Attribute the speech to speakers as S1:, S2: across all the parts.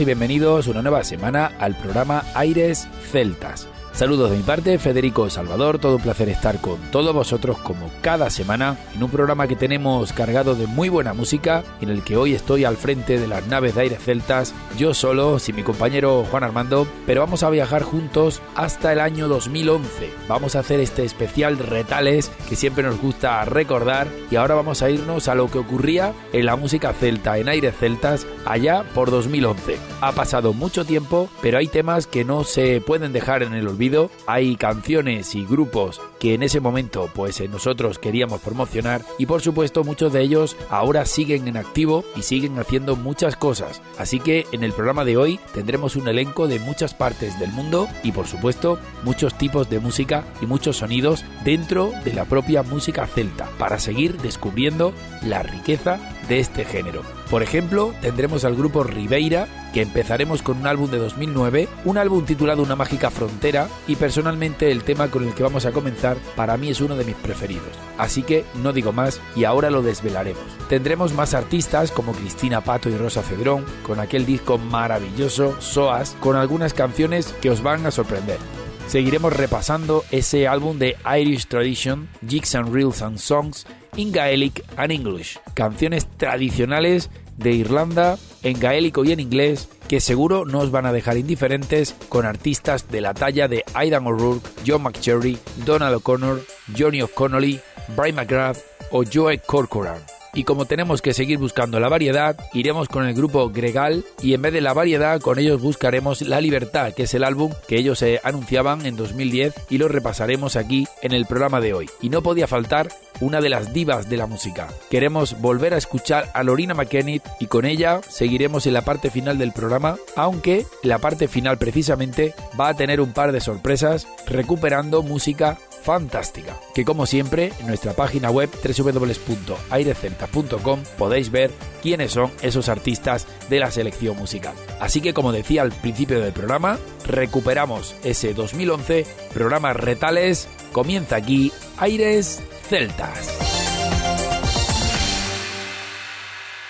S1: Y bienvenidos una nueva semana al programa Aires Celtas. Saludos de mi parte, Federico Salvador, todo un placer estar con todos vosotros como cada semana en un programa que tenemos cargado de muy buena música, en el que hoy estoy al frente de las naves de aire celtas, yo solo, sin mi compañero Juan Armando, pero vamos a viajar juntos hasta el año 2011. Vamos a hacer este especial retales que siempre nos gusta recordar y ahora vamos a irnos a lo que ocurría en la música celta, en aire celtas, allá por 2011. Ha pasado mucho tiempo, pero hay temas que no se pueden dejar en el olvido hay canciones y grupos que en ese momento pues eh, nosotros queríamos promocionar y por supuesto muchos de ellos ahora siguen en activo y siguen haciendo muchas cosas. Así que en el programa de hoy tendremos un elenco de muchas partes del mundo y por supuesto muchos tipos de música y muchos sonidos dentro de la propia música celta para seguir descubriendo la riqueza de este género. Por ejemplo, tendremos al grupo Ribeira, que empezaremos con un álbum de 2009, un álbum titulado Una mágica frontera, y personalmente el tema con el que vamos a comenzar para mí es uno de mis preferidos. Así que no digo más y ahora lo desvelaremos. Tendremos más artistas como Cristina Pato y Rosa Cedrón, con aquel disco maravilloso, SOAS, con algunas canciones que os van a sorprender seguiremos repasando ese álbum de Irish Tradition, Jigs and Reels and Songs in Gaelic and English, canciones tradicionales de Irlanda en gaélico y en inglés que seguro no os van a dejar indiferentes con artistas de la talla de Aidan O'Rourke, John McCherry, Donald O'Connor, Johnny O'Connolly, Brian McGrath o Joe Corcoran. Y como tenemos que seguir buscando la variedad, iremos con el grupo Gregal y en vez de la variedad con ellos buscaremos La Libertad, que es el álbum que ellos se anunciaban en 2010 y lo repasaremos aquí en el programa de hoy. Y no podía faltar una de las divas de la música. Queremos volver a escuchar a Lorina McKennitt y con ella seguiremos en la parte final del programa, aunque la parte final precisamente va a tener un par de sorpresas recuperando música fantástica, que como siempre en nuestra página web www.airecelta.com podéis ver quiénes son esos artistas de la selección musical. Así que como decía al principio del programa, recuperamos ese 2011, programa Retales, comienza aquí Aires Celtas.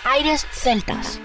S2: Aires Celtas.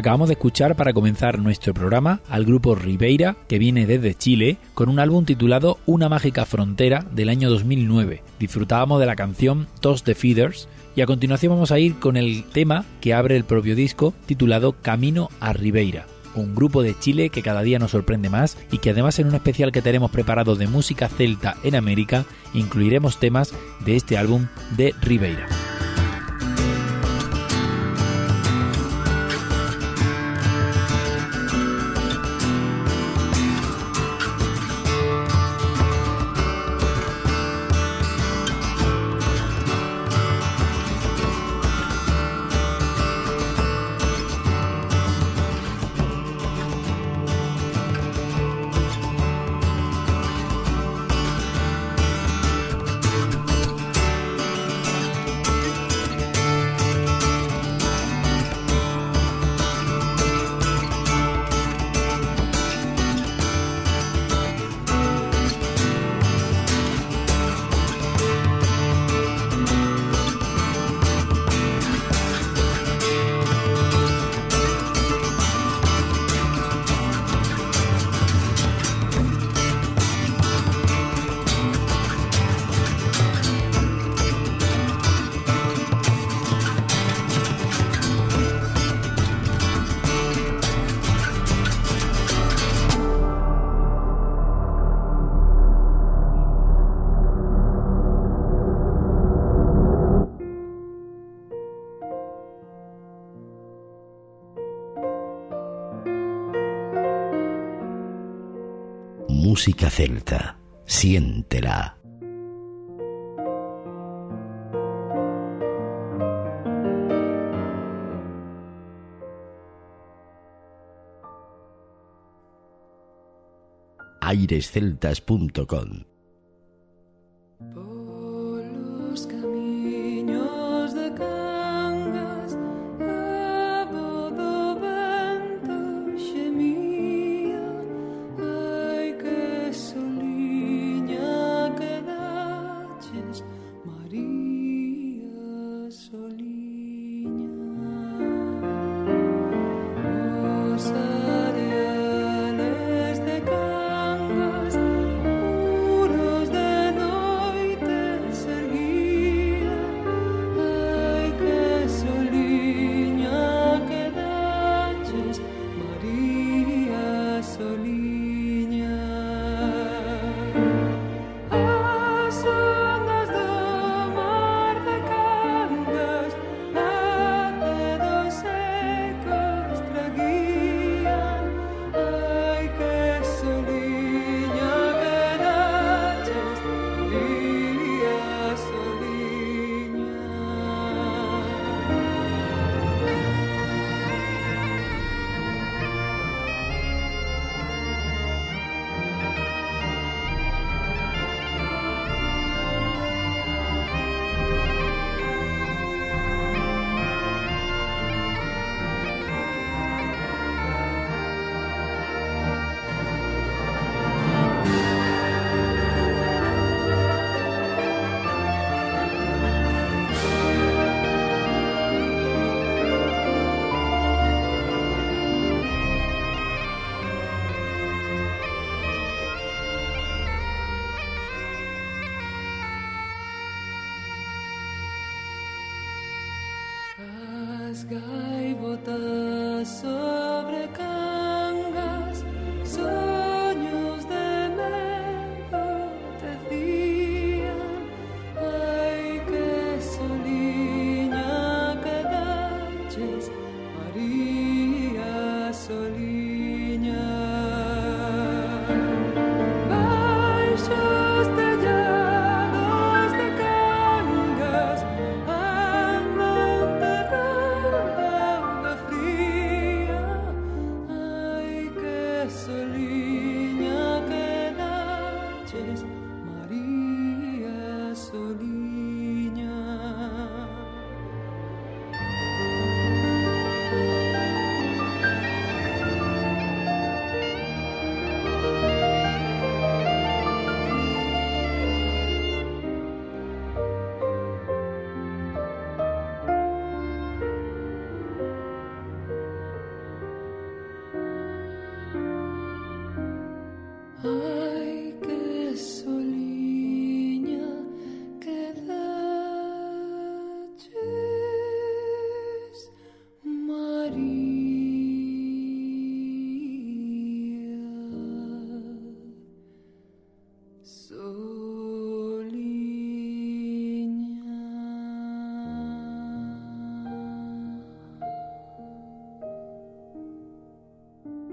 S1: Acabamos de escuchar para comenzar nuestro programa al grupo Ribeira, que viene desde Chile, con un álbum titulado Una mágica frontera del año 2009. Disfrutábamos de la canción Toss the Feeders y a continuación vamos a ir con el tema que abre el propio disco titulado Camino a Ribeira un grupo de Chile que cada día nos sorprende más y que además en un especial que tenemos preparado de música celta en América incluiremos temas de este álbum de Ribeira.
S3: Música celta. Siéntela. airesceltas.com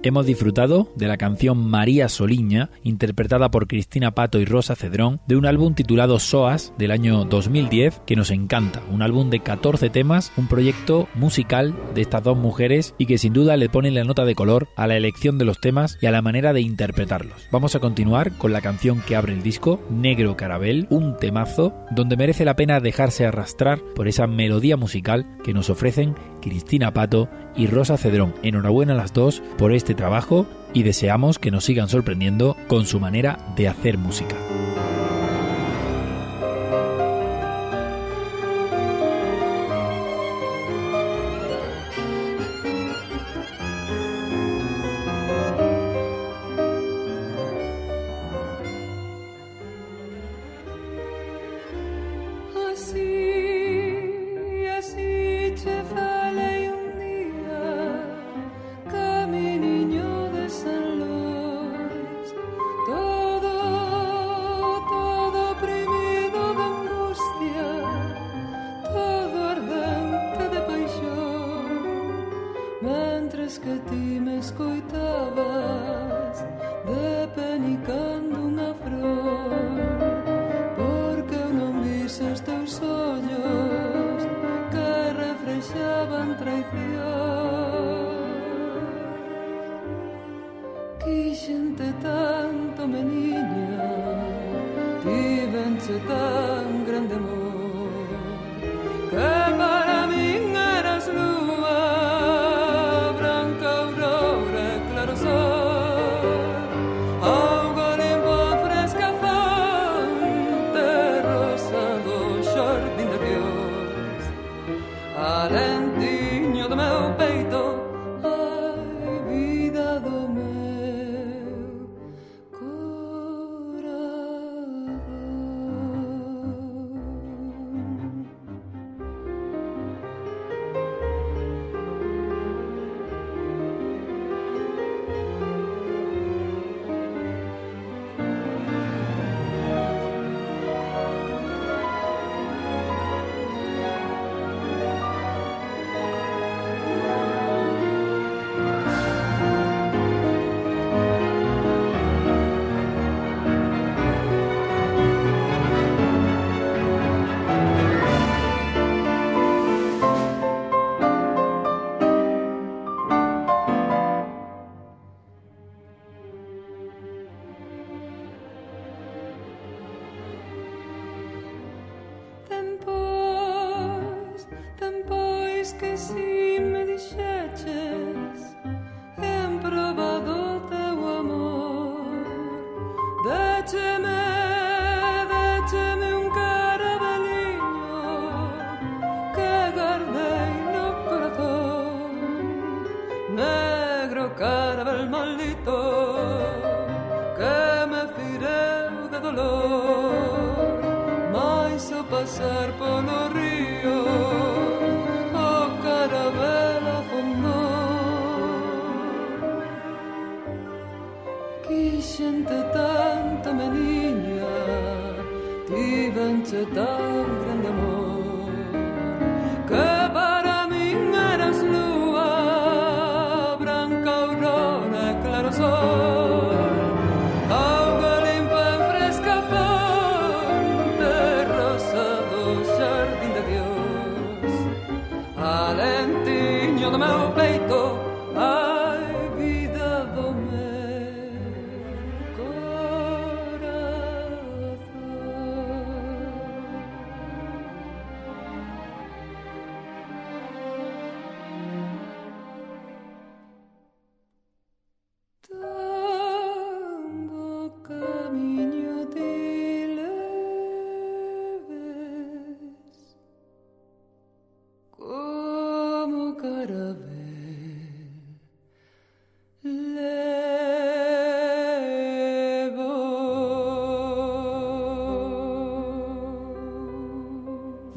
S3: hemos disfrutado de la canción María Soliña, interpretada por Cristina Pato y Rosa Cedrón, de un álbum titulado SOAS del año 2010 que nos encanta, un álbum de 14 temas, un proyecto musical de estas dos mujeres y que sin duda le pone la nota de color a la elección de los temas y a la manera de interpretarlos. Vamos a continuar con la canción que abre el disco, Negro Carabel, un temazo donde merece la pena dejarse arrastrar por esa melodía musical que nos ofrecen Cristina Pato y Rosa Cedrón. Enhorabuena a las dos por este trabajo y deseamos que nos sigan sorprendiendo con su manera de hacer música.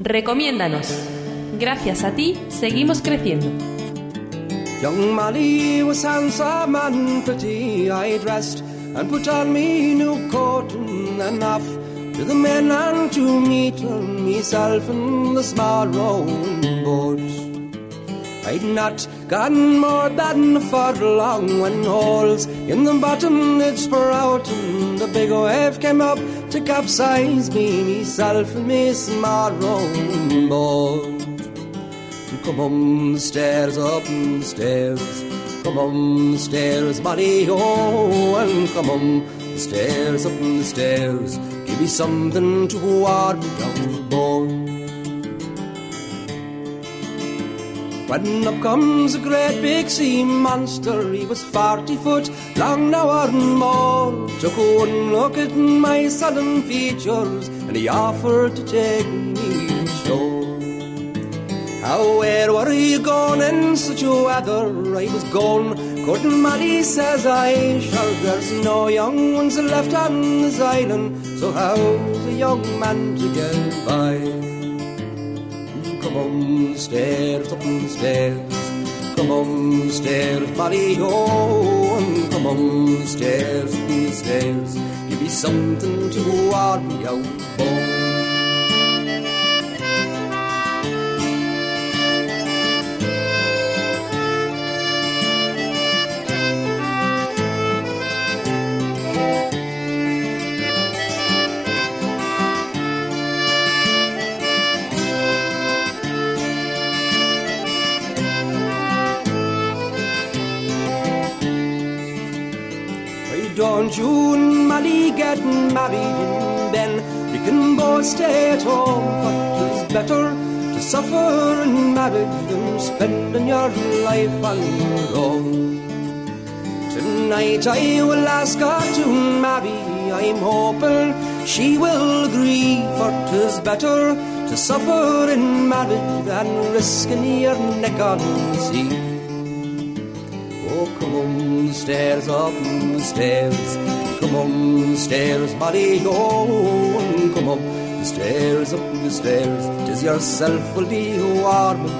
S4: Recomiéndanos. Gracias a ti, seguimos creciendo.
S5: Young Molly was handsome and pretty, I dressed and put on me new coat and off to the men and to meet myself in the small rowing boat. I'd not gone more than a foot long when holes in the bottom did sprout and the big wave came up to capsize me, myself and miss rowing boat. Come on the stairs, up the stairs, come on the stairs, buddy, oh, and come on the stairs, up the stairs, give me something to me down When up comes a great big sea monster, he was 40 foot long now or more. Took one look at my sullen features and he offered to take me ashore. How, where were you going in such a weather? I was gone, couldn't Molly says I. Sure, there's no young ones left on this island, so how's a young man to get by? Come on stairs, up the stairs. Come on stairs, Molly, oh, come on stairs, up the stairs. Give me something to warm me. And Molly get married then you can both stay at home? But it's better to suffer in marriage than spending your life on your own. Tonight I will ask her to marry. I'm hoping she will agree, for 'tis better to suffer in marriage than risking your neck on the sea. Stairs, up the stairs. Come on the stairs, buddy, oh, come up the stairs, up the stairs. Tis yourself will be warming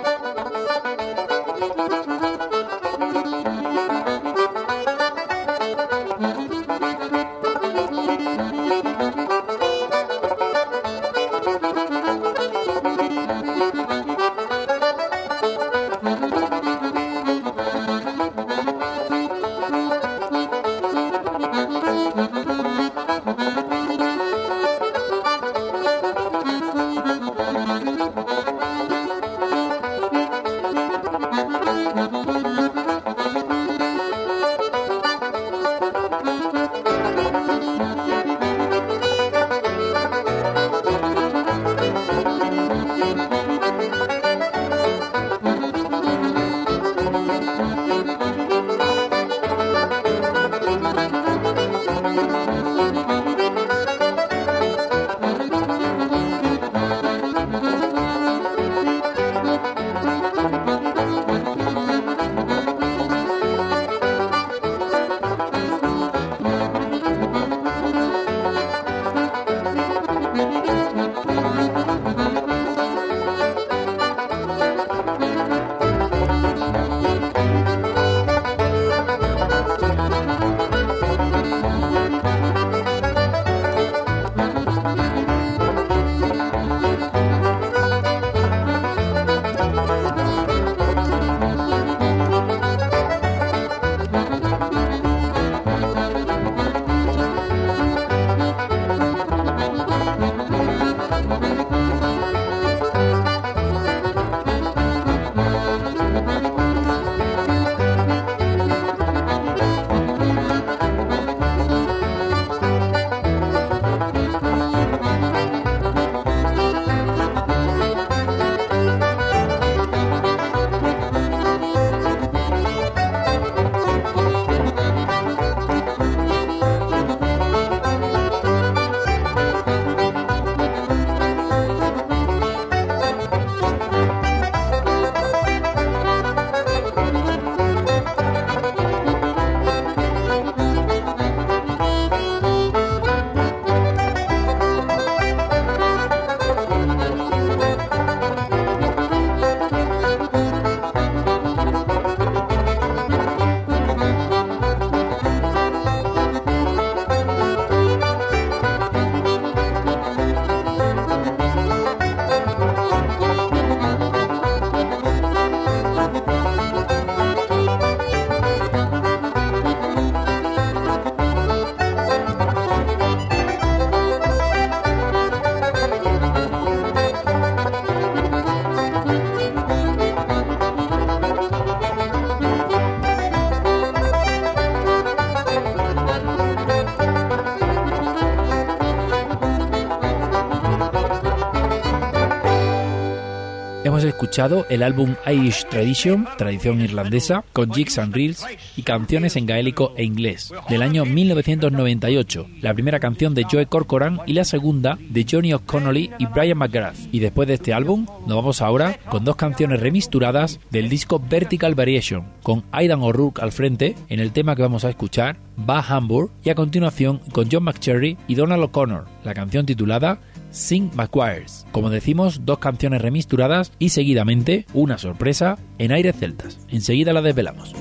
S1: El álbum Irish Tradition, tradición irlandesa, con jigs and reels y canciones en gaélico e inglés, del año 1998, la primera canción de Joe Corcoran y la segunda de Johnny O'Connolly y Brian McGrath. Y después de este álbum, nos vamos ahora con dos canciones remisturadas del disco Vertical Variation, con Aidan O'Rourke al frente en el tema que vamos a escuchar, Va Hamburg, y a continuación con John McCherry y Donald O'Connor, la canción titulada Sing McQuires. Como decimos, dos canciones remisturadas y seguidamente una sorpresa en aires celtas. Enseguida la desvelamos.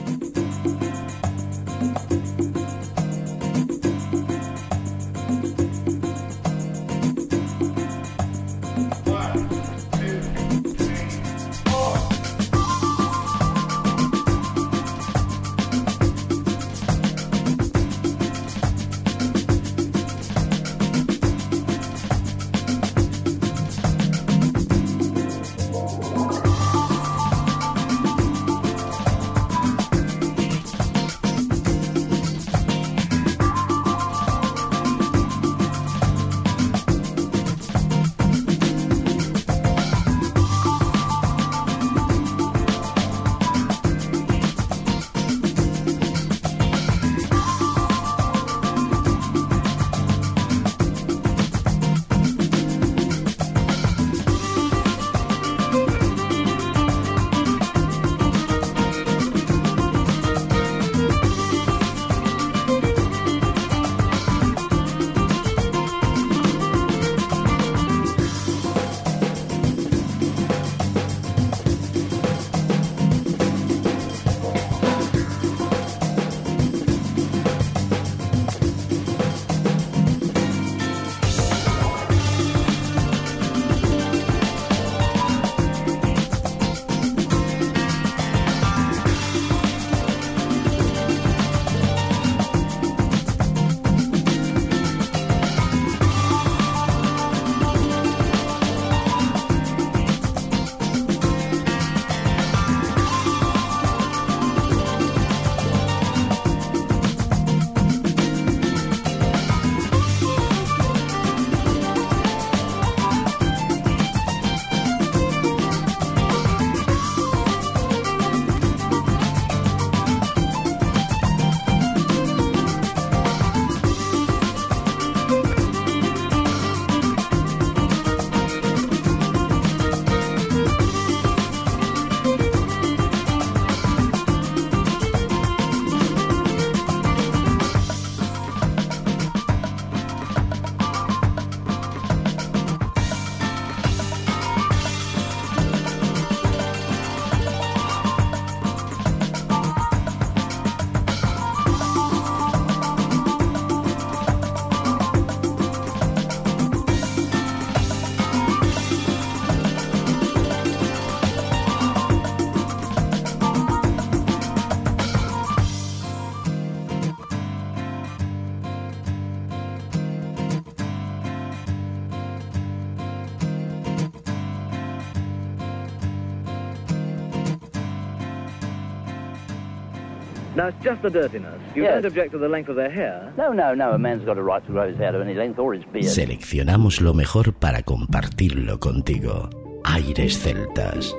S6: It's just the dirtiness. You
S7: Yes.
S6: don't object to the length of their hair.
S7: No, no, no. A man's got a right to grow his hair to any length or his beard.
S3: Seleccionamos lo mejor para compartirlo contigo. Aires celtas.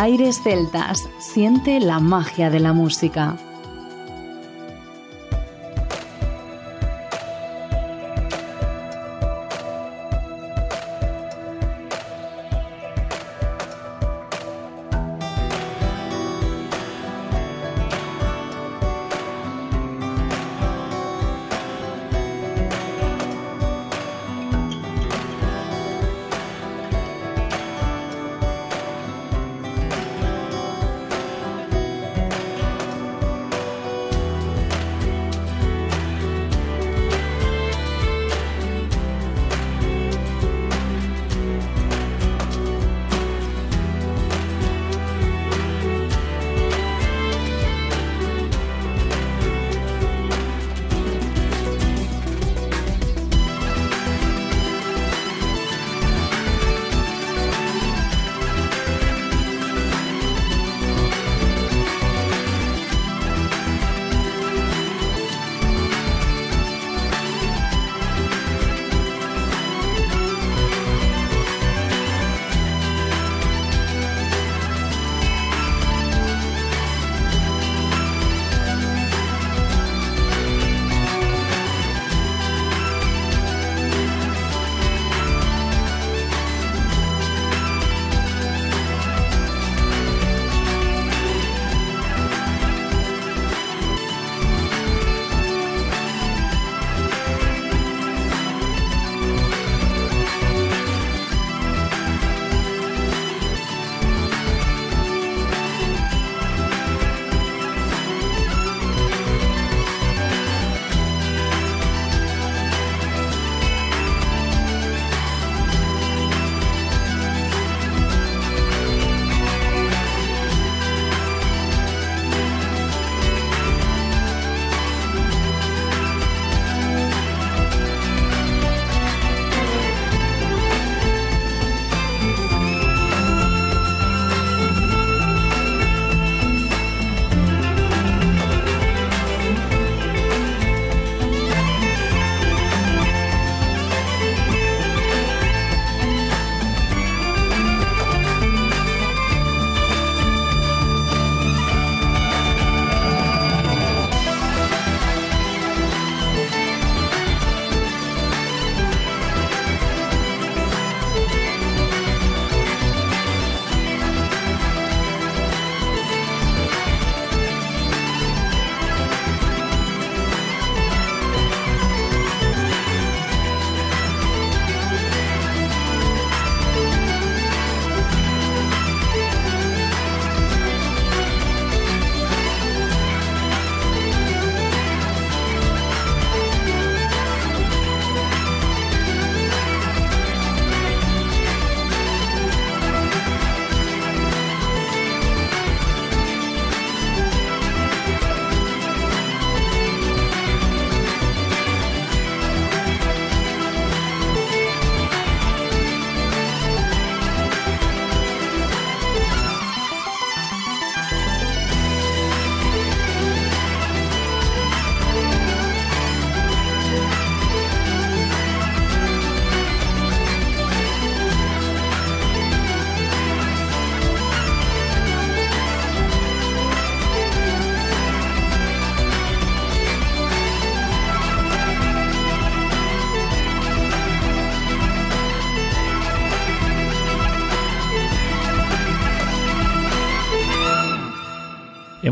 S8: Aires Celtas, siente la magia de la música.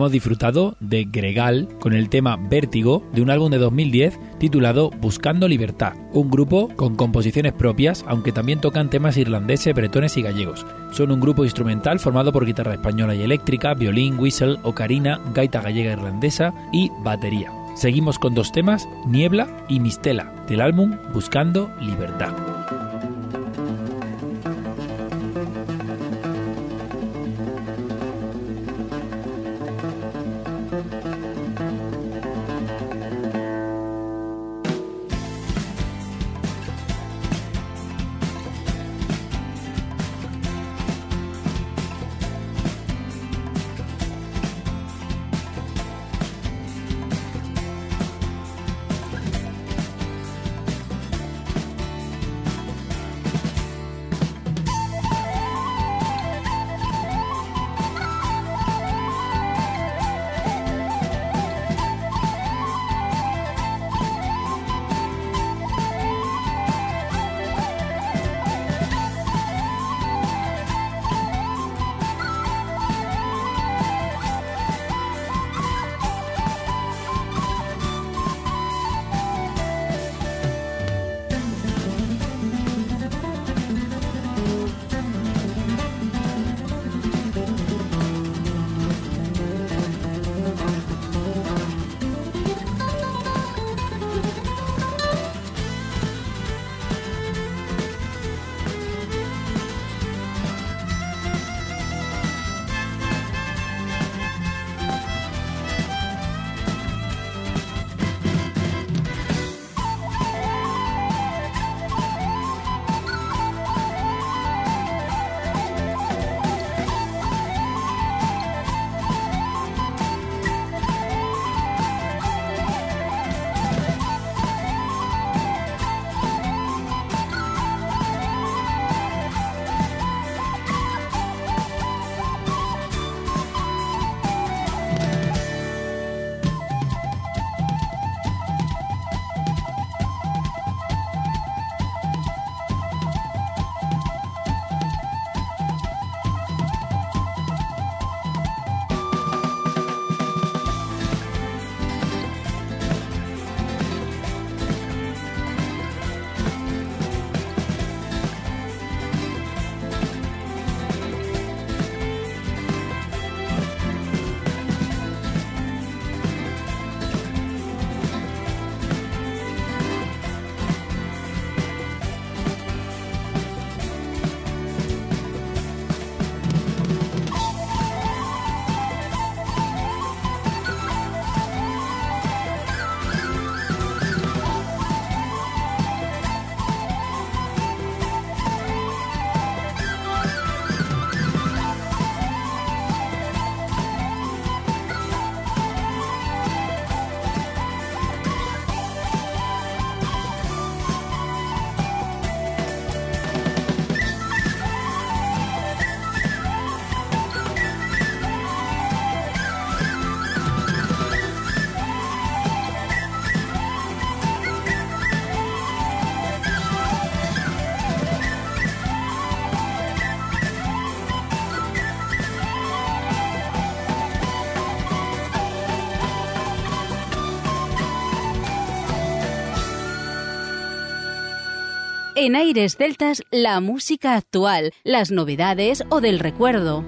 S1: Hemos disfrutado de Gregal con el tema Vértigo de un álbum de 2010 titulado Buscando Libertad, un grupo con composiciones propias, aunque también tocan temas irlandeses, bretones y gallegos. Son un grupo instrumental formado por guitarra española y eléctrica, violín, whistle, ocarina, gaita gallega irlandesa y batería. Seguimos con dos temas, Niebla y Mistela, del álbum Buscando Libertad.
S8: En Aires Celtas, la música actual, las novedades o del recuerdo.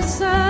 S8: was sad.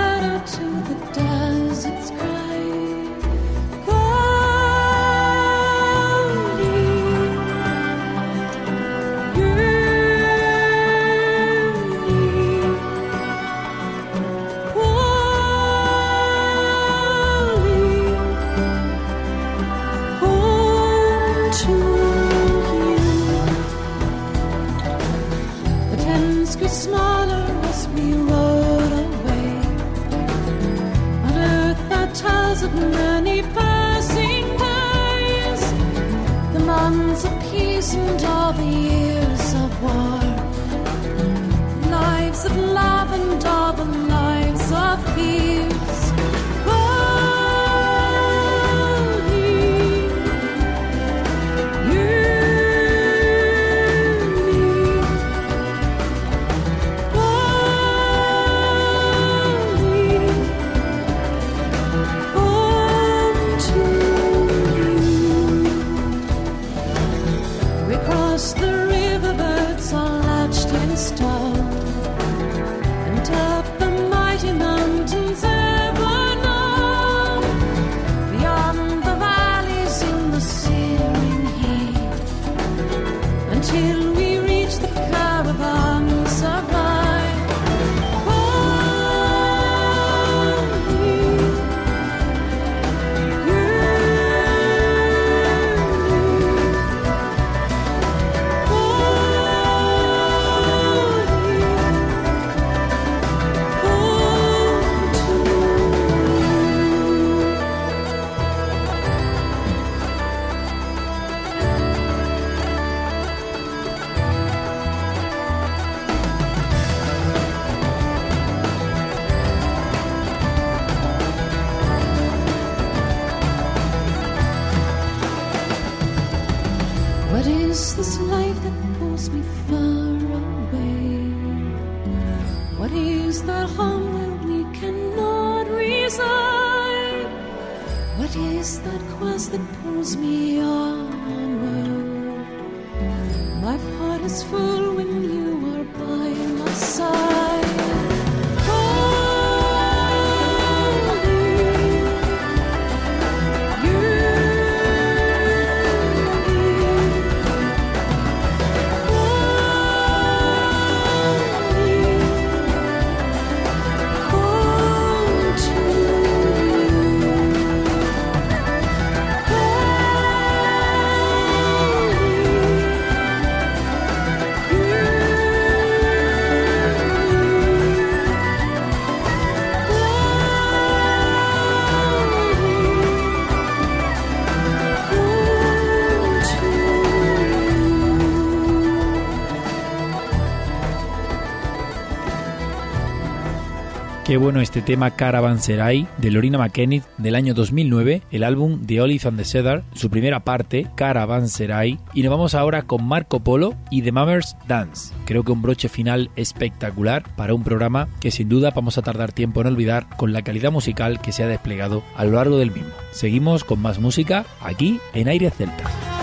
S1: Qué bueno este tema Caravanserai de Lorina McKennitt del año 2009, el álbum The Olive and the Cedar, su primera parte, Caravanserai. Y nos vamos ahora con Marco Polo y The Mammers Dance. Creo que un broche final espectacular para un programa que sin duda vamos a tardar tiempo en olvidar con la calidad musical que se ha desplegado a lo largo del mismo. Seguimos con más música aquí en Aire Celta.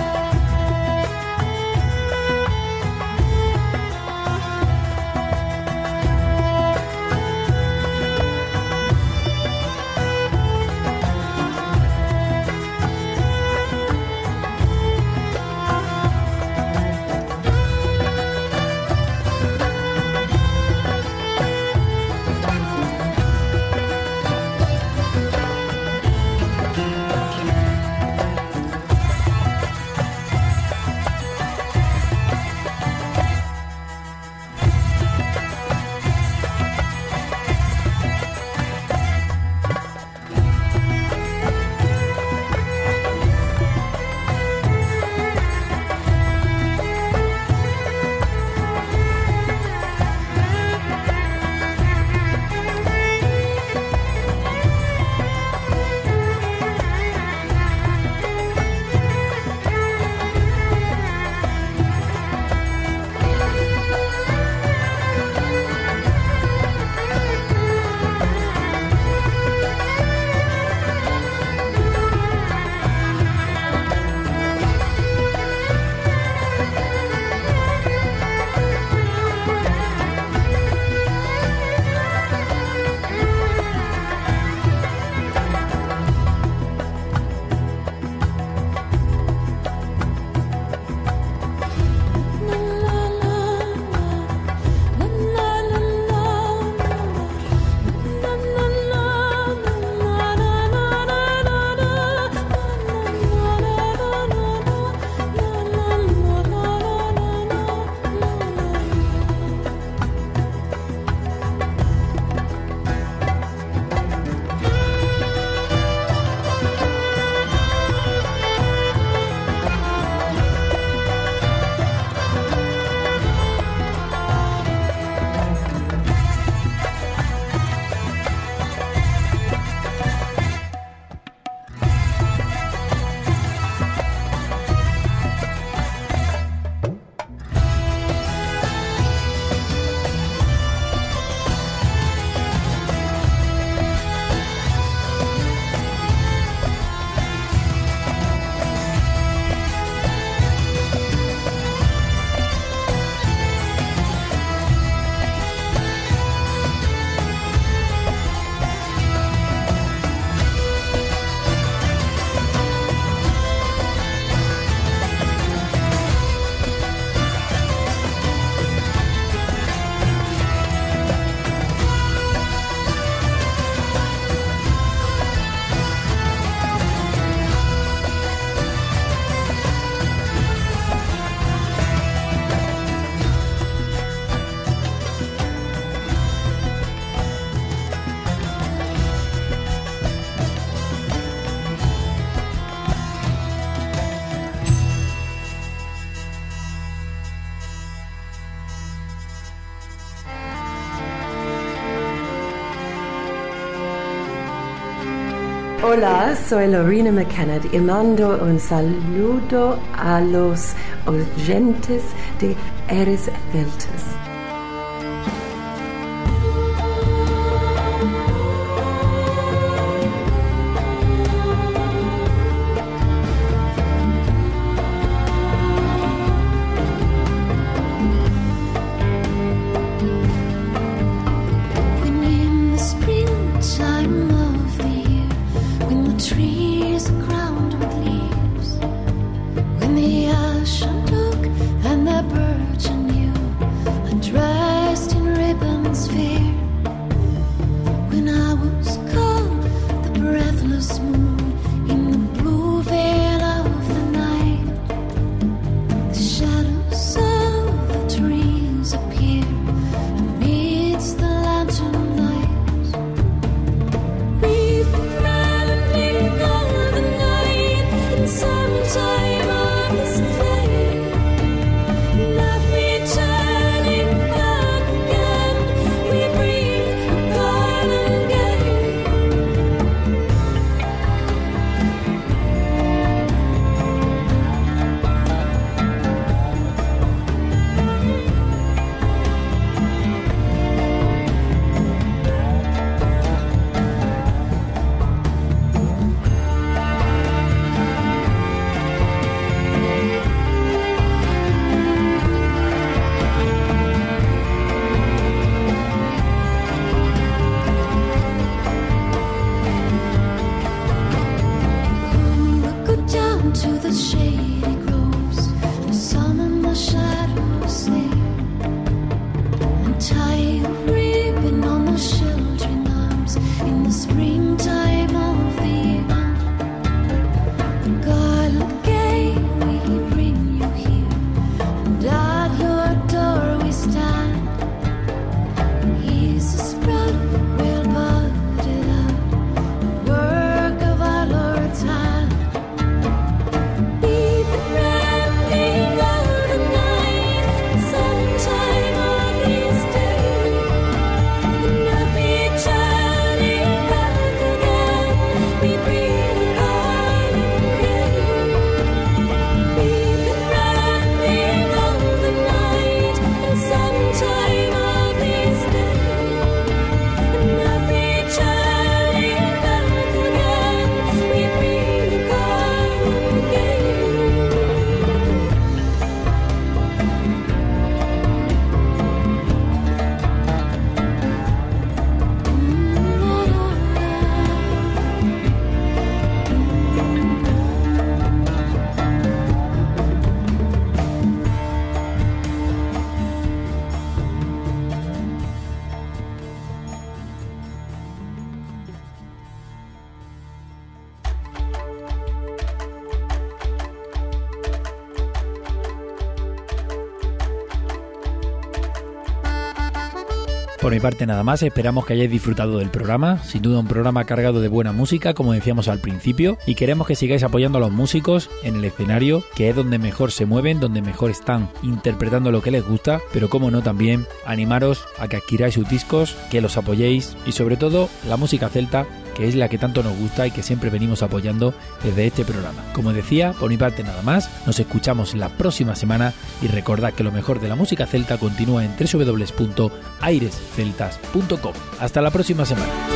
S8: Hola, soy Lorena McKenna y mando un saludo a los oyentes de Eres Celtas.
S1: Por mi parte nada más, esperamos que hayáis disfrutado del programa, sin duda un programa cargado de buena música, como decíamos al principio, y queremos que sigáis apoyando a los músicos en el escenario, que es donde mejor se mueven, donde mejor están interpretando lo que les gusta, pero como no también animaros a que adquiráis sus discos, que los apoyéis y sobre todo la música celta que es la que tanto nos gusta y que siempre venimos apoyando desde este programa. Como decía, por mi parte nada más, nos escuchamos la próxima semana y recordad que lo mejor de la música celta continúa en www.airesceltas.com. Hasta la próxima semana.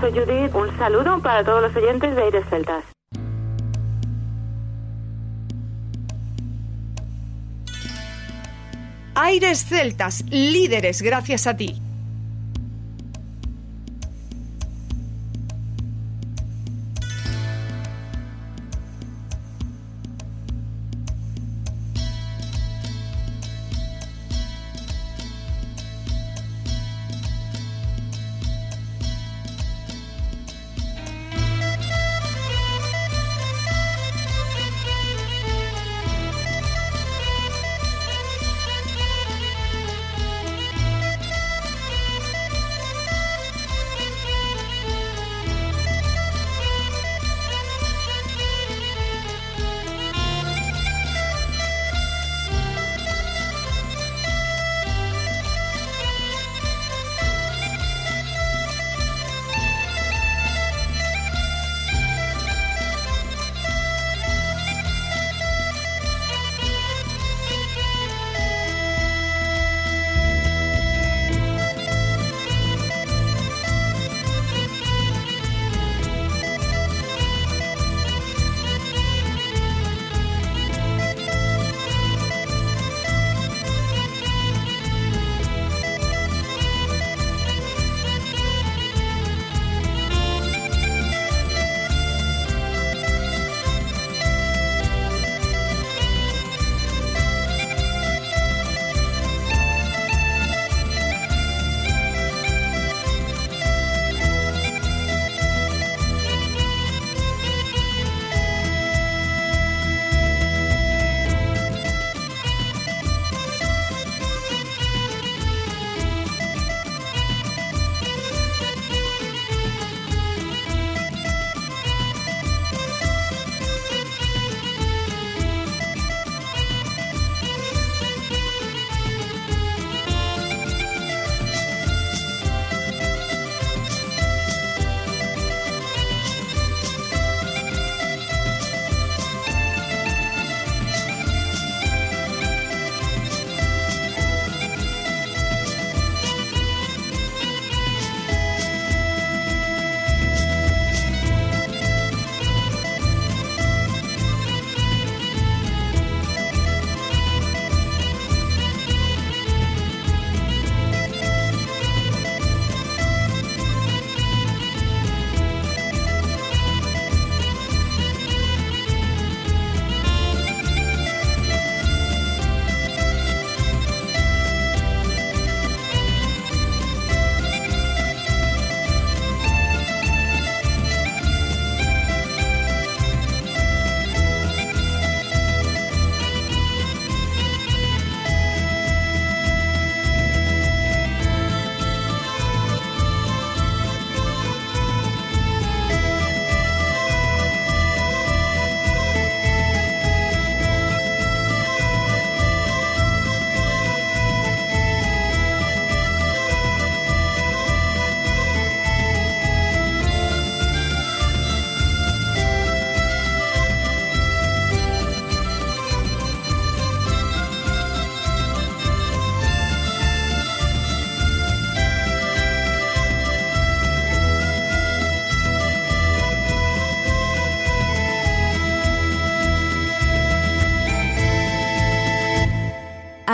S9: soy Judith. Un saludo para todos los oyentes de Aires Celtas.
S10: Aires Celtas, líderes gracias a ti.